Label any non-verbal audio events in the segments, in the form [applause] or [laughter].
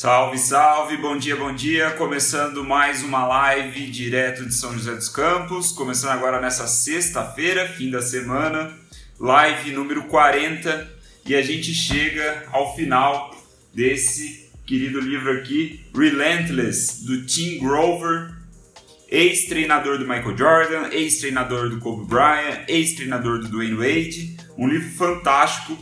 Salve, salve, bom dia, bom dia. Começando mais uma live direto de São José dos Campos. Começando agora nessa sexta-feira, fim da semana, live número 40. E a gente chega ao final desse querido livro aqui, Relentless, do Tim Grover, ex-treinador do Michael Jordan, ex-treinador do Kobe Bryant, ex-treinador do Dwayne Wade. Um livro fantástico,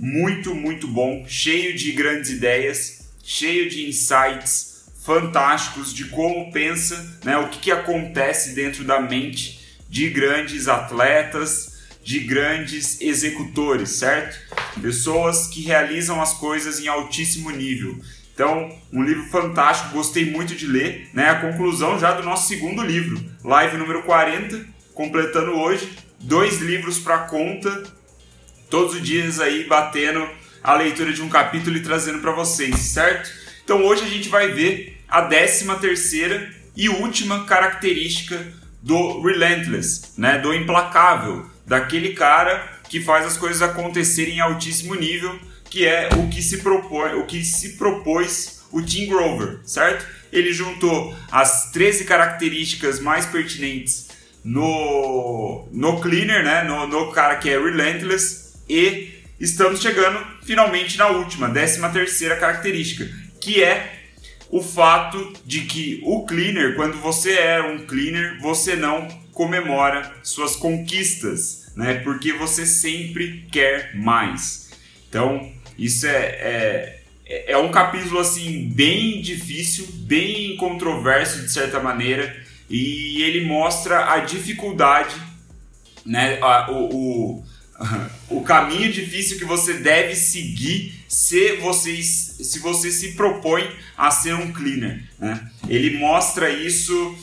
muito, muito bom, cheio de grandes ideias cheio de insights fantásticos de como pensa, né, o que, que acontece dentro da mente de grandes atletas, de grandes executores, certo? Pessoas que realizam as coisas em altíssimo nível. Então, um livro fantástico, gostei muito de ler, né? A conclusão já do nosso segundo livro, live número 40, completando hoje, dois livros para conta, todos os dias aí batendo a leitura de um capítulo e trazendo para vocês, certo? Então hoje a gente vai ver a décima terceira e última característica do relentless, né? Do implacável, daquele cara que faz as coisas acontecerem em altíssimo nível, que é o que se propõe, o que se propôs o Tim Grover, certo? Ele juntou as 13 características mais pertinentes no, no cleaner, né? No, no cara que é relentless e estamos chegando finalmente na última, décima terceira característica, que é o fato de que o cleaner, quando você é um cleaner, você não comemora suas conquistas, né? Porque você sempre quer mais. Então, isso é, é, é um capítulo assim bem difícil, bem controverso de certa maneira, e ele mostra a dificuldade, né? A, o, o o caminho difícil que você deve seguir se você, se você se propõe a ser um cleaner. Né? Ele mostra isso,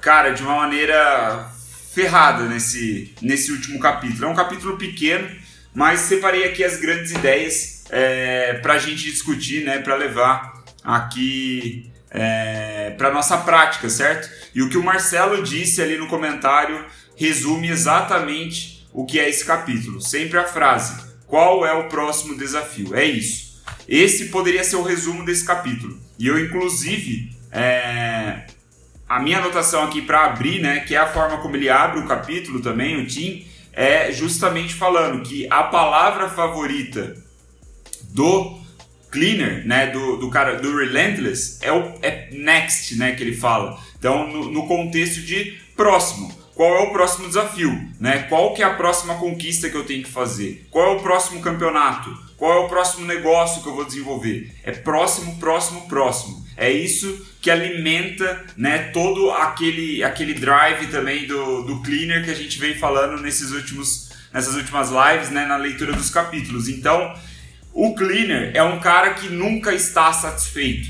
cara, de uma maneira ferrada nesse, nesse último capítulo. É um capítulo pequeno, mas separei aqui as grandes ideias é, para a gente discutir, né, para levar aqui é, para nossa prática, certo? E o que o Marcelo disse ali no comentário resume exatamente o que é esse capítulo. Sempre a frase: qual é o próximo desafio? É isso. Esse poderia ser o resumo desse capítulo. E eu, inclusive, é... a minha anotação aqui para abrir, né, que é a forma como ele abre o capítulo também, o Tim, é justamente falando que a palavra favorita do cleaner, né, do, do cara do relentless é o é next, né, que ele fala. Então, no, no contexto de próximo qual é o próximo desafio, né? Qual que é a próxima conquista que eu tenho que fazer? Qual é o próximo campeonato? Qual é o próximo negócio que eu vou desenvolver? É próximo, próximo, próximo. É isso que alimenta, né, todo aquele aquele drive também do, do cleaner que a gente vem falando nesses últimos nessas últimas lives, né, na leitura dos capítulos. Então, o cleaner é um cara que nunca está satisfeito.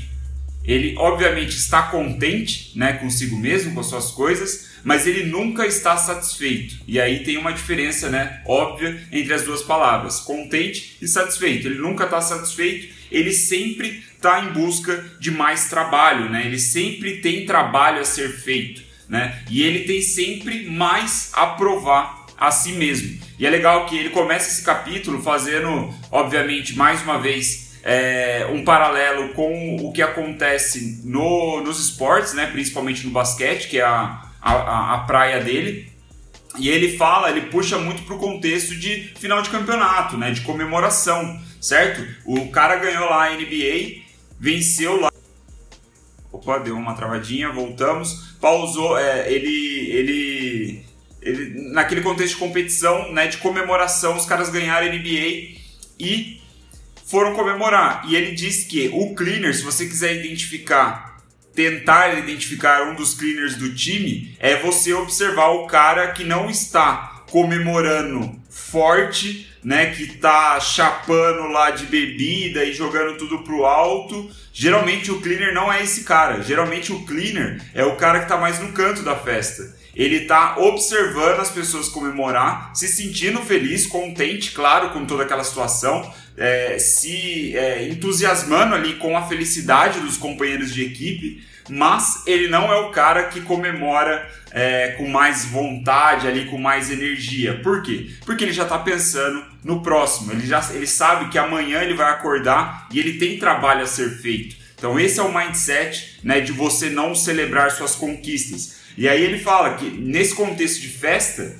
Ele obviamente está contente, né, consigo mesmo, com as suas coisas, mas ele nunca está satisfeito. E aí tem uma diferença, né, óbvia entre as duas palavras, contente e satisfeito. Ele nunca está satisfeito, ele sempre está em busca de mais trabalho, né? Ele sempre tem trabalho a ser feito, né? E ele tem sempre mais a provar a si mesmo. E é legal que ele começa esse capítulo fazendo, obviamente, mais uma vez é, um paralelo com o que acontece no, nos esportes, né? principalmente no basquete, que é a, a, a, praia dele. E ele fala, ele puxa muito pro contexto de final de campeonato, né? De comemoração, certo? O cara ganhou lá a NBA, venceu lá. Opa, deu uma travadinha, voltamos. Pausou, é, ele, ele, ele. Naquele contexto de competição, né? De comemoração, os caras ganharam a NBA e foram comemorar. E ele diz que o cleaner, se você quiser identificar tentar identificar um dos cleaners do time é você observar o cara que não está comemorando forte, né, que tá chapando lá de bebida e jogando tudo pro alto. Geralmente o cleaner não é esse cara. Geralmente o cleaner é o cara que tá mais no canto da festa. Ele tá observando as pessoas comemorar, se sentindo feliz, contente, claro, com toda aquela situação, é, se é, entusiasmando ali com a felicidade dos companheiros de equipe, mas ele não é o cara que comemora é, com mais vontade ali, com mais energia. Por quê? Porque ele já está pensando no próximo. Ele já ele sabe que amanhã ele vai acordar e ele tem trabalho a ser feito. Então esse é o mindset né, de você não celebrar suas conquistas. E aí ele fala que nesse contexto de festa,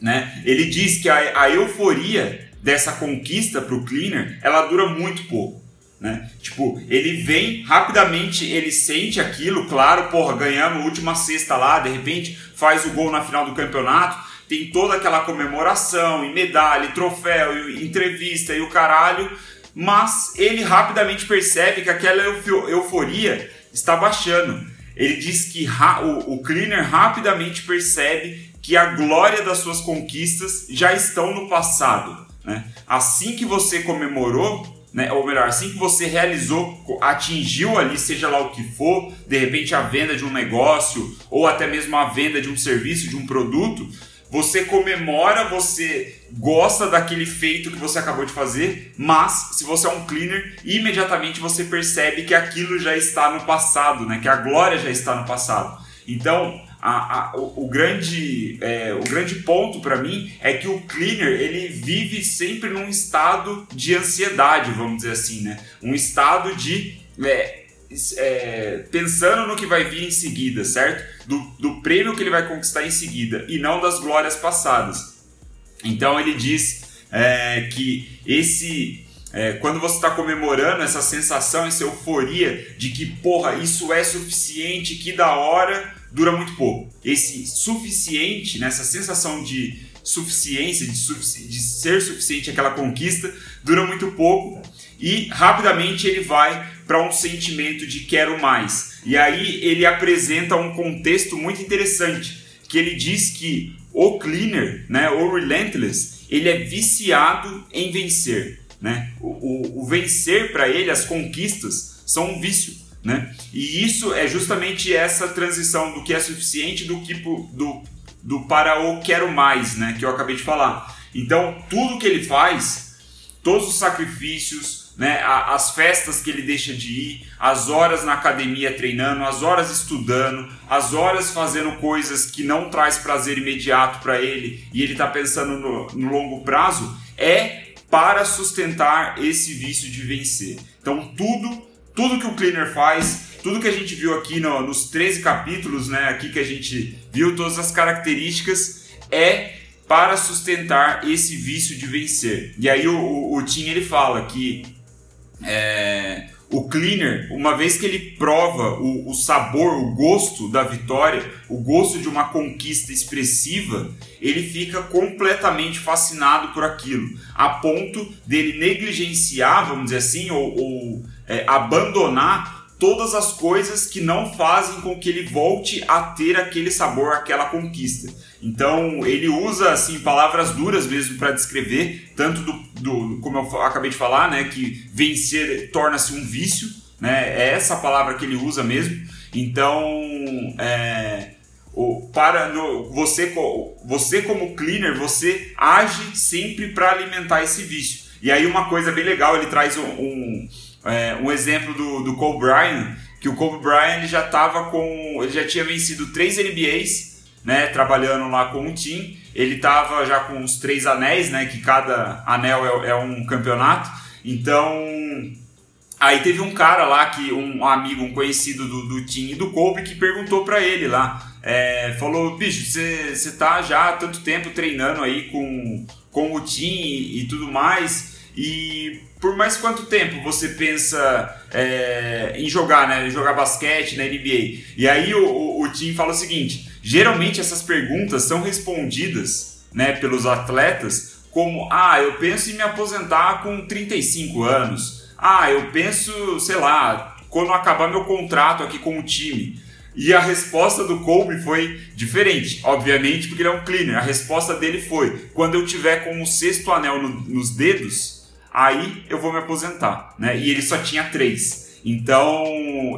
né, ele diz que a, a euforia dessa conquista para o cleaner, ela dura muito pouco. Né? Tipo, ele vem rapidamente, ele sente aquilo, claro, porra, ganhamos última sexta lá, de repente faz o gol na final do campeonato, tem toda aquela comemoração, e medalha, e troféu, e entrevista e o caralho, mas ele rapidamente percebe que aquela euforia está baixando. Ele diz que o, o cleaner rapidamente percebe que a glória das suas conquistas já estão no passado. Né? Assim que você comemorou, né? ou melhor, assim que você realizou, atingiu ali, seja lá o que for, de repente a venda de um negócio ou até mesmo a venda de um serviço, de um produto, você comemora, você gosta daquele feito que você acabou de fazer, mas se você é um cleaner, imediatamente você percebe que aquilo já está no passado, né? que a glória já está no passado. Então, a, a, o, o, grande, é, o grande ponto para mim é que o cleaner ele vive sempre num estado de ansiedade, vamos dizer assim, né? Um estado de é, é, pensando no que vai vir em seguida, certo? Do, do prêmio que ele vai conquistar em seguida e não das glórias passadas. Então ele diz é, que esse é, quando você está comemorando essa sensação, essa euforia de que, porra, isso é suficiente, que da hora, dura muito pouco. Esse suficiente, nessa né, sensação de suficiência, de, sufici de ser suficiente aquela conquista, dura muito pouco e rapidamente ele vai para um sentimento de quero mais. E aí ele apresenta um contexto muito interessante, que ele diz que o cleaner, né, o relentless, ele é viciado em vencer. Né? O, o, o vencer para ele, as conquistas, são um vício. Né? E isso é justamente essa transição do que é suficiente do que do, do para o quero mais, né? que eu acabei de falar. Então, tudo que ele faz, todos os sacrifícios, né? as festas que ele deixa de ir, as horas na academia treinando, as horas estudando, as horas fazendo coisas que não traz prazer imediato para ele e ele está pensando no, no longo prazo, é para sustentar esse vício de vencer. Então, tudo tudo que o Cleaner faz, tudo que a gente viu aqui no, nos 13 capítulos, né, aqui que a gente viu todas as características, é para sustentar esse vício de vencer. E aí o, o, o Tim ele fala que é, o cleaner, uma vez que ele prova o, o, sabor, o gosto da vitória, o gosto de uma conquista expressiva, ele fica completamente fascinado por aquilo, a ponto dele negligenciar, vamos dizer assim, ou, ou é, abandonar todas as coisas que não fazem com que ele volte a ter aquele sabor, aquela conquista. Então ele usa assim palavras duras mesmo para descrever tanto do, do, como eu acabei de falar, né, que vencer torna-se um vício, né? É essa palavra que ele usa mesmo. Então é, o, para no, você você como cleaner você age sempre para alimentar esse vício. E aí uma coisa bem legal ele traz um, um é, um exemplo do, do Kobe Bryant, que o Kobe Bryant ele já tava com. ele já tinha vencido três NBAs, né? Trabalhando lá com um time. Ele tava já com os três anéis, né? Que cada anel é, é um campeonato. Então. Aí teve um cara lá, que um amigo, um conhecido do, do time do Kobe, que perguntou para ele lá. É, falou, bicho, você tá já há tanto tempo treinando aí com, com o time e tudo mais. E por mais quanto tempo você pensa é, em jogar, né? Jogar basquete na NBA? E aí o, o, o Tim fala o seguinte: geralmente essas perguntas são respondidas né, pelos atletas como: ah, eu penso em me aposentar com 35 anos. Ah, eu penso, sei lá, quando acabar meu contrato aqui com o time. E a resposta do Kobe foi diferente, obviamente, porque ele é um cleaner. A resposta dele foi: quando eu tiver com o sexto anel no, nos dedos, aí eu vou me aposentar, né? E ele só tinha três. Então,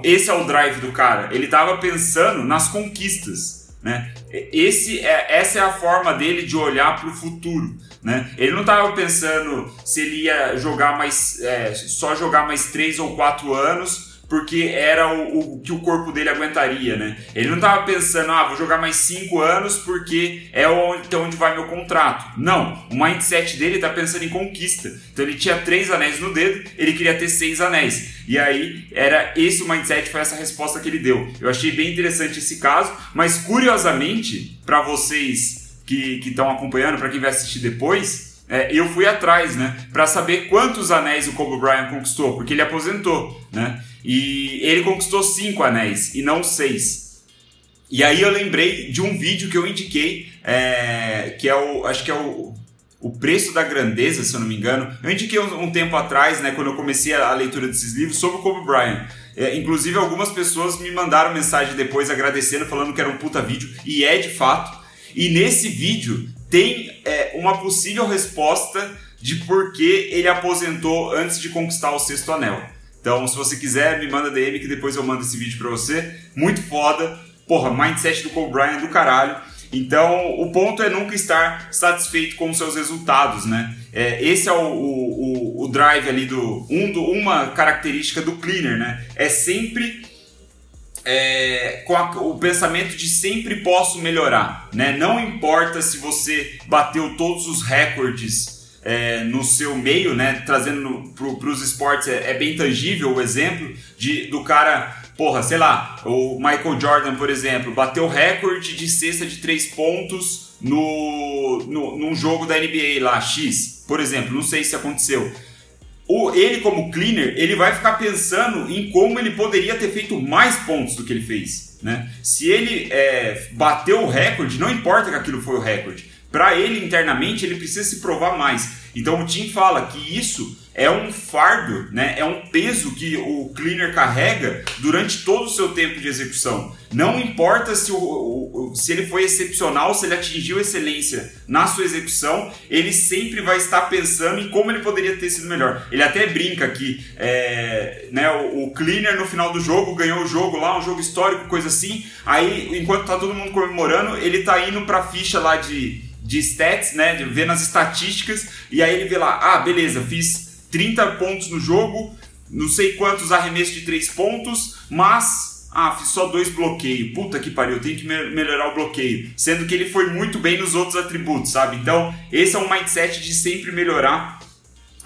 esse é o drive do cara. Ele estava pensando nas conquistas, né? Esse é, essa é a forma dele de olhar para o futuro, né? Ele não estava pensando se ele ia jogar mais, é, só jogar mais três ou quatro anos porque era o, o, que o corpo dele aguentaria, né? Ele não estava pensando, ah, vou jogar mais 5 anos porque é onde, é onde vai meu contrato. Não, o mindset dele está pensando em conquista. Então ele tinha três anéis no dedo, ele queria ter seis anéis. E aí era esse o mindset, foi essa resposta que ele deu. Eu achei bem interessante esse caso, mas curiosamente, para vocês que estão acompanhando, para quem vai assistir depois, é, eu fui atrás, né, para saber quantos anéis o Kobe Bryant conquistou, porque ele aposentou, né, e ele conquistou cinco anéis e não seis. E aí eu lembrei de um vídeo que eu indiquei, é, que é o, acho que é o, o preço da grandeza, se eu não me engano. Eu indiquei um, um tempo atrás, né, quando eu comecei a, a leitura desses livros sobre o Kobe Bryant. É, inclusive algumas pessoas me mandaram mensagem depois agradecendo, falando que era um puta vídeo e é de fato. E nesse vídeo tem é, uma possível resposta de por que ele aposentou antes de conquistar o sexto anel. Então, se você quiser, me manda DM que depois eu mando esse vídeo pra você. Muito foda. Porra, mindset do Kobe Bryant do caralho. Então, o ponto é nunca estar satisfeito com os seus resultados, né? É, esse é o, o, o, o drive ali do, um do. Uma característica do cleaner, né? É sempre é, com a, o pensamento de sempre posso melhorar, né? Não importa se você bateu todos os recordes é, no seu meio, né? Trazendo para os esportes é, é, bem tangível o exemplo de, do cara, porra, sei lá, o Michael Jordan, por exemplo, bateu recorde de cesta de três pontos no, no, num jogo da NBA lá, X, por exemplo, não sei se aconteceu o, ele como cleaner, ele vai ficar pensando em como ele poderia ter feito mais pontos do que ele fez. Né? Se ele é, bateu o recorde, não importa que aquilo foi o recorde. Para ele internamente, ele precisa se provar mais. Então o Tim fala que isso é um fardo, né? é um peso que o cleaner carrega durante todo o seu tempo de execução. Não importa se, o, o, se ele foi excepcional, se ele atingiu excelência na sua execução, ele sempre vai estar pensando em como ele poderia ter sido melhor. Ele até brinca que é, né, o, o cleaner no final do jogo ganhou o jogo lá, um jogo histórico, coisa assim. Aí, enquanto tá todo mundo comemorando, ele tá indo pra ficha lá de, de stats, né? De ver nas estatísticas, e aí ele vê lá, ah, beleza, fiz 30 pontos no jogo, não sei quantos arremessos de 3 pontos, mas ah, fiz só dois bloqueios. Puta que pariu, tenho que me melhorar o bloqueio. Sendo que ele foi muito bem nos outros atributos, sabe? Então, esse é um mindset de sempre melhorar.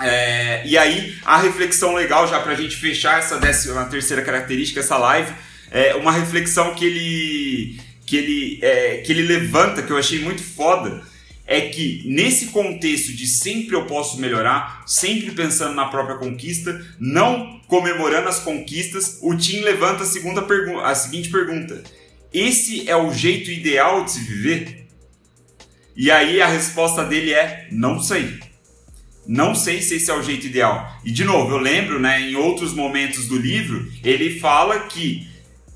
É, e aí, a reflexão legal, já pra gente fechar essa décima terceira característica, essa live, é uma reflexão que ele, que ele, é, que ele levanta, que eu achei muito foda é que nesse contexto de sempre eu posso melhorar, sempre pensando na própria conquista, não comemorando as conquistas, o Tim levanta a, segunda a seguinte pergunta: esse é o jeito ideal de se viver? E aí a resposta dele é: não sei. Não sei se esse é o jeito ideal. E de novo, eu lembro, né, em outros momentos do livro, ele fala que,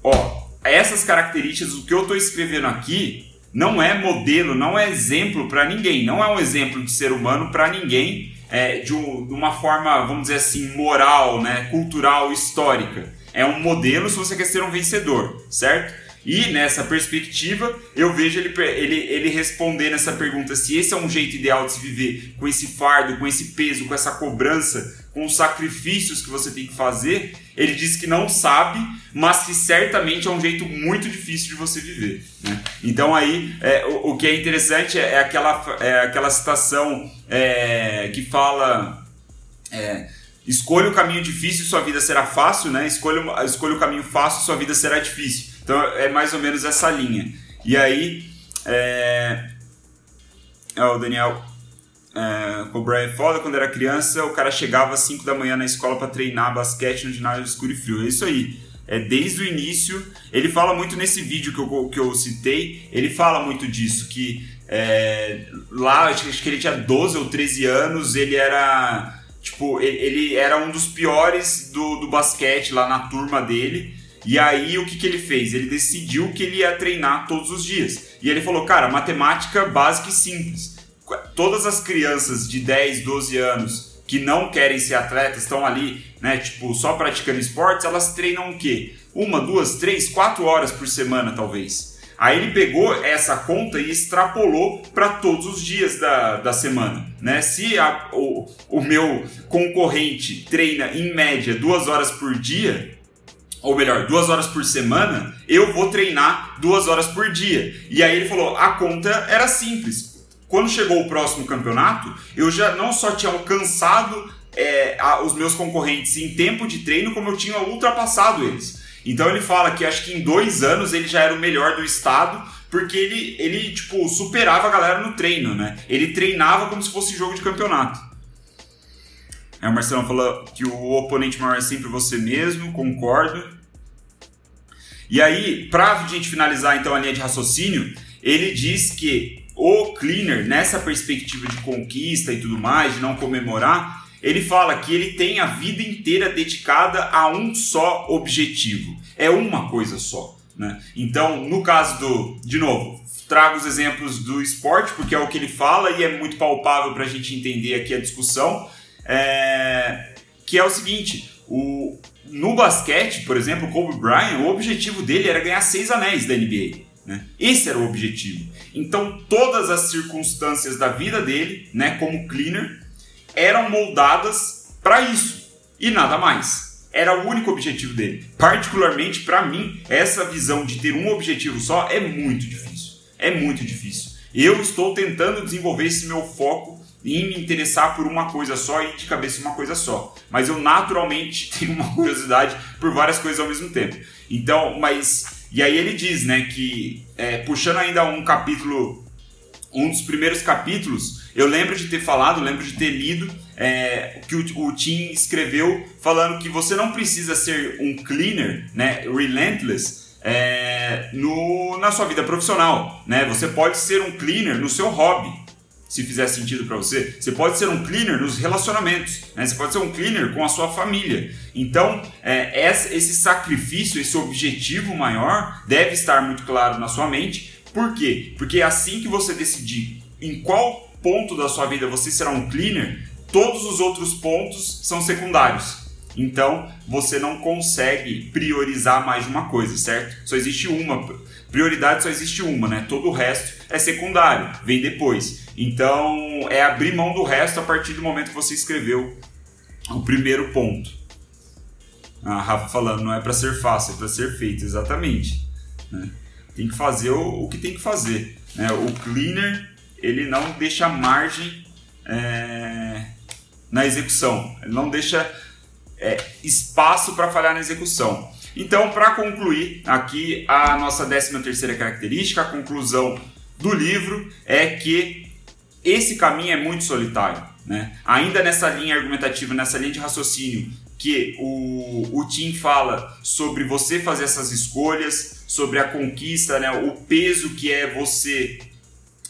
ó, essas características, o que eu estou escrevendo aqui, não é modelo, não é exemplo para ninguém, não é um exemplo de ser humano para ninguém é, de, um, de, uma forma, vamos dizer assim, moral, né, cultural, histórica. É um modelo se você quer ser um vencedor, certo? E nessa perspectiva, eu vejo ele, ele, ele responder nessa pergunta se esse é um jeito ideal de se viver, com esse fardo, com esse peso, com essa cobrança, com os sacrifícios que você tem que fazer. Ele diz que não sabe, mas que certamente é um jeito muito difícil de você viver. Né? Então aí é, o, o, que é interessante é, é aquela, é aquela citação é, que fala é, escolha o caminho difícil, sua vida será fácil, né? Escolha, escolha o caminho fácil, sua vida será difícil. Então é mais ou menos essa linha. E aí, é... o Daniel, é, o Brian é foda, quando era criança, o cara chegava às 5 da manhã na escola para treinar basquete no ginásio escuro e frio. É isso aí. É desde o início. Ele fala muito nesse vídeo que eu, que eu citei, ele fala muito disso, que é, lá, acho que ele tinha 12 ou 13 anos, ele era. Tipo, ele era um dos piores do, do basquete lá na turma dele. E aí o que, que ele fez? Ele decidiu que ele ia treinar todos os dias. E ele falou, cara, matemática básica e simples. Todas as crianças de 10, 12 anos que não querem ser atletas, estão ali, né, tipo, só praticando esportes, elas treinam o quê? Uma, duas, três, quatro horas por semana, talvez. Aí ele pegou essa conta e extrapolou para todos os dias da, da semana. Né? Se a, o, o meu concorrente treina em média duas horas por dia, ou melhor, duas horas por semana, eu vou treinar duas horas por dia. E aí ele falou: a conta era simples. Quando chegou o próximo campeonato, eu já não só tinha alcançado é, a, os meus concorrentes em tempo de treino, como eu tinha ultrapassado eles. Então ele fala que acho que em dois anos ele já era o melhor do estado, porque ele, ele tipo, superava a galera no treino, né? Ele treinava como se fosse jogo de campeonato. Aí o Marcelão falou que o oponente maior é sempre você mesmo, concordo. E aí, pra gente finalizar então a linha de raciocínio, ele diz que o cleaner, nessa perspectiva de conquista e tudo mais, de não comemorar, ele fala que ele tem a vida inteira dedicada a um só objetivo. É uma coisa só. Né? Então, no caso do. De novo, trago os exemplos do esporte, porque é o que ele fala e é muito palpável para a gente entender aqui a discussão. É, que é o seguinte: o, no basquete, por exemplo, o Kobe Bryant, o objetivo dele era ganhar seis anéis da NBA. Né? Esse era o objetivo. Então, todas as circunstâncias da vida dele, né, como cleaner, eram moldadas para isso e nada mais. Era o único objetivo dele. Particularmente para mim, essa visão de ter um objetivo só é muito difícil. É muito difícil. Eu estou tentando desenvolver esse meu foco em me interessar por uma coisa só e de cabeça uma coisa só. Mas eu naturalmente [laughs] tenho uma curiosidade por várias coisas ao mesmo tempo. Então, mas. E aí ele diz, né, que é, puxando ainda um capítulo, um dos primeiros capítulos, eu lembro de ter falado, lembro de ter lido é, que o, o Tim escreveu falando que você não precisa ser um cleaner, né, relentless, é, no, na sua vida profissional, né? Você pode ser um cleaner no seu hobby, se fizer sentido para você. Você pode ser um cleaner nos relacionamentos, né? Você pode ser um cleaner com a sua família. Então, é, esse sacrifício, esse objetivo maior deve estar muito claro na sua mente. Por quê? Porque é assim que você decidir em qual ponto da sua vida você será um cleaner, todos os outros pontos são secundários. Então você não consegue priorizar mais uma coisa, certo? Só existe uma. Prioridade só existe uma, né? Todo o resto é secundário, vem depois. Então é abrir mão do resto a partir do momento que você escreveu o primeiro ponto. A Rafa falando, não é para ser fácil, é para ser feito, exatamente. Né? Tem que fazer o, o que tem que fazer. Né? O cleaner ele não deixa margem é, na execução, ele não deixa é, espaço para falhar na execução. Então, para concluir aqui a nossa 13 terceira característica, a conclusão do livro é que esse caminho é muito solitário. Né? Ainda nessa linha argumentativa, nessa linha de raciocínio que o, o Tim fala sobre você fazer essas escolhas, sobre a conquista, né? o peso que é você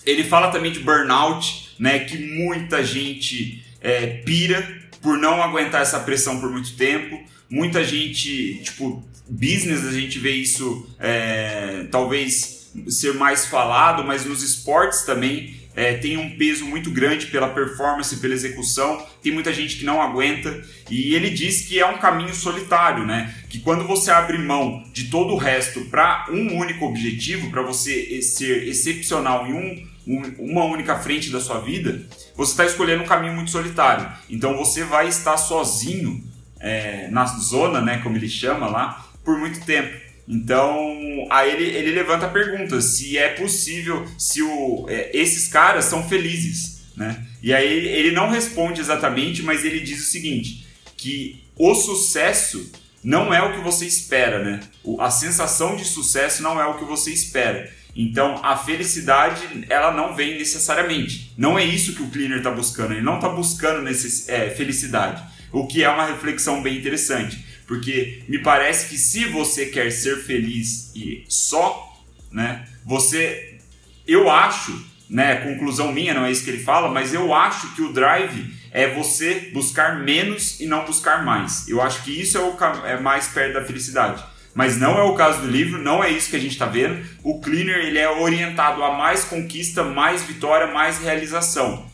ele fala também de burnout, né, que muita gente é, pira por não aguentar essa pressão por muito tempo. Muita gente, tipo, business, a gente vê isso é, talvez ser mais falado, mas nos esportes também é, tem um peso muito grande pela performance, pela execução. Tem muita gente que não aguenta e ele diz que é um caminho solitário, né? Que quando você abre mão de todo o resto para um único objetivo, para você ser excepcional em um uma única frente da sua vida, você está escolhendo um caminho muito solitário. Então você vai estar sozinho é, na zona, né, como ele chama lá, por muito tempo. Então, aí ele, ele levanta a pergunta se é possível, se o, é, esses caras são felizes, né? E aí ele não responde exatamente, mas ele diz o seguinte, que o sucesso não é o que você espera, né? A sensação de sucesso não é o que você espera. Então, a felicidade, ela não vem necessariamente. Não é isso que o cleaner está buscando. Ele não está buscando necess... é, felicidade. O que é uma reflexão bem interessante. Porque me parece que se você quer ser feliz e só, né, você... Eu acho, né, conclusão minha, não é isso que ele fala, mas eu acho que o drive é você buscar menos e não buscar mais. Eu acho que isso é, o, é mais perto da felicidade mas não é o caso do livro, não é isso que a gente está vendo. O Cleaner ele é orientado a mais conquista, mais vitória, mais realização.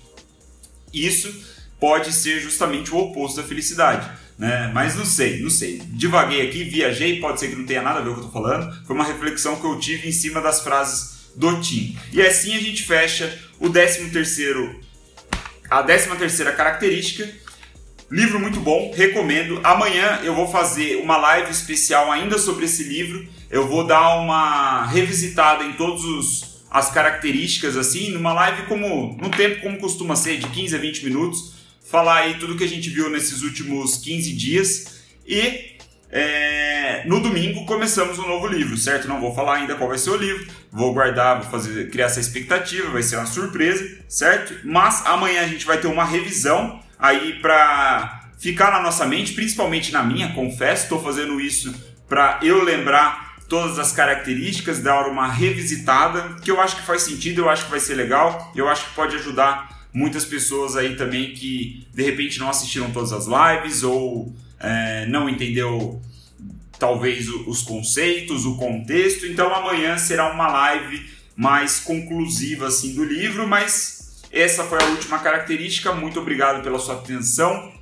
Isso pode ser justamente o oposto da felicidade. Né? Mas não sei, não sei. Divaguei aqui, viajei, pode ser que não tenha nada a ver com o que eu estou falando. Foi uma reflexão que eu tive em cima das frases do Tim. E assim a gente fecha o 13 terceiro, a 13 terceira característica, Livro muito bom, recomendo. Amanhã eu vou fazer uma live especial ainda sobre esse livro. Eu vou dar uma revisitada em todos os as características assim, numa live como no tempo como costuma ser, de 15 a 20 minutos, falar aí tudo que a gente viu nesses últimos 15 dias e é, no domingo começamos um novo livro, certo? Não vou falar ainda qual vai ser o livro, vou guardar, vou fazer, criar essa expectativa, vai ser uma surpresa, certo? Mas amanhã a gente vai ter uma revisão aí para ficar na nossa mente, principalmente na minha, confesso, estou fazendo isso para eu lembrar todas as características, dar uma revisitada, que eu acho que faz sentido, eu acho que vai ser legal, eu acho que pode ajudar muitas pessoas aí também que de repente não assistiram todas as lives ou é, não entendeu talvez os conceitos, o contexto. Então amanhã será uma live mais conclusiva assim do livro, mas essa foi a última característica. Muito obrigado pela sua atenção.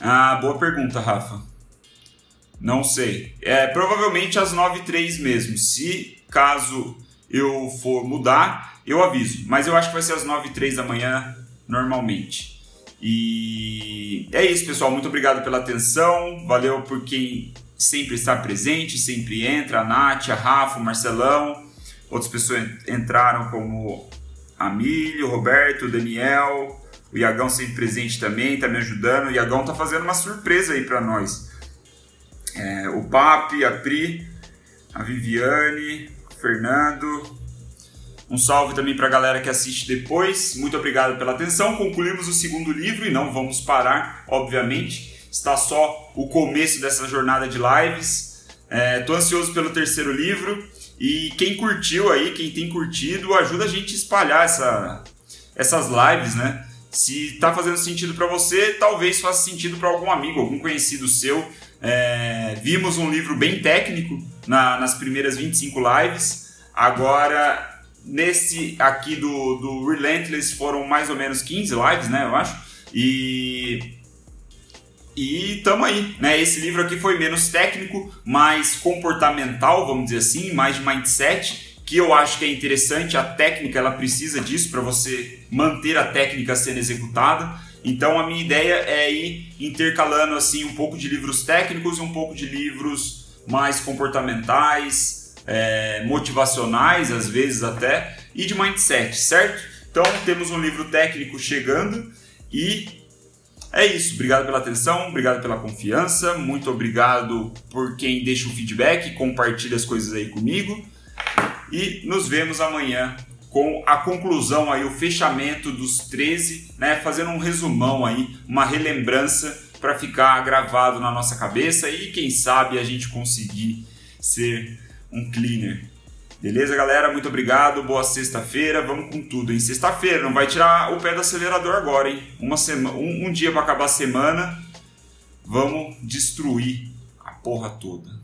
Ah, boa pergunta, Rafa. Não sei. É provavelmente às 9h03 mesmo. Se caso eu for mudar, eu aviso. Mas eu acho que vai ser às 9h03 da manhã normalmente. E é isso, pessoal. Muito obrigado pela atenção. Valeu por quem sempre está presente, sempre entra. A Nath, a Rafa, o Marcelão. Outras pessoas entraram como Amílio, Roberto, Daniel. O Iagão sempre presente também, está me ajudando. O Iagão está fazendo uma surpresa aí para nós. É, o Papi, a Pri, a Viviane, o Fernando, um salve também para a galera que assiste depois. Muito obrigado pela atenção. Concluímos o segundo livro e não vamos parar, obviamente. Está só o começo dessa jornada de lives. Estou é, ansioso pelo terceiro livro. E quem curtiu aí, quem tem curtido, ajuda a gente a espalhar essa, essas lives, né? Se está fazendo sentido para você, talvez faça sentido para algum amigo, algum conhecido seu. É, vimos um livro bem técnico na, nas primeiras 25 lives. Agora Nesse aqui do, do Relentless foram mais ou menos 15 lives, né? Eu acho. E. E tamo aí, né? Esse livro aqui foi menos técnico, mais comportamental, vamos dizer assim, mais de mindset, que eu acho que é interessante. A técnica ela precisa disso para você manter a técnica sendo executada. Então a minha ideia é ir intercalando assim um pouco de livros técnicos e um pouco de livros mais comportamentais, é, motivacionais, às vezes até, e de mindset, certo? Então temos um livro técnico chegando e é isso. Obrigado pela atenção, obrigado pela confiança, muito obrigado por quem deixa o feedback, compartilha as coisas aí comigo e nos vemos amanhã com a conclusão aí, o fechamento dos 13, né, fazendo um resumão aí, uma relembrança para ficar gravado na nossa cabeça e quem sabe a gente conseguir ser um cleaner. Beleza, galera? Muito obrigado. Boa sexta-feira. Vamos com tudo, em Sexta-feira, não vai tirar o pé do acelerador agora, hein? Uma semana, um, um dia para acabar a semana, vamos destruir a porra toda.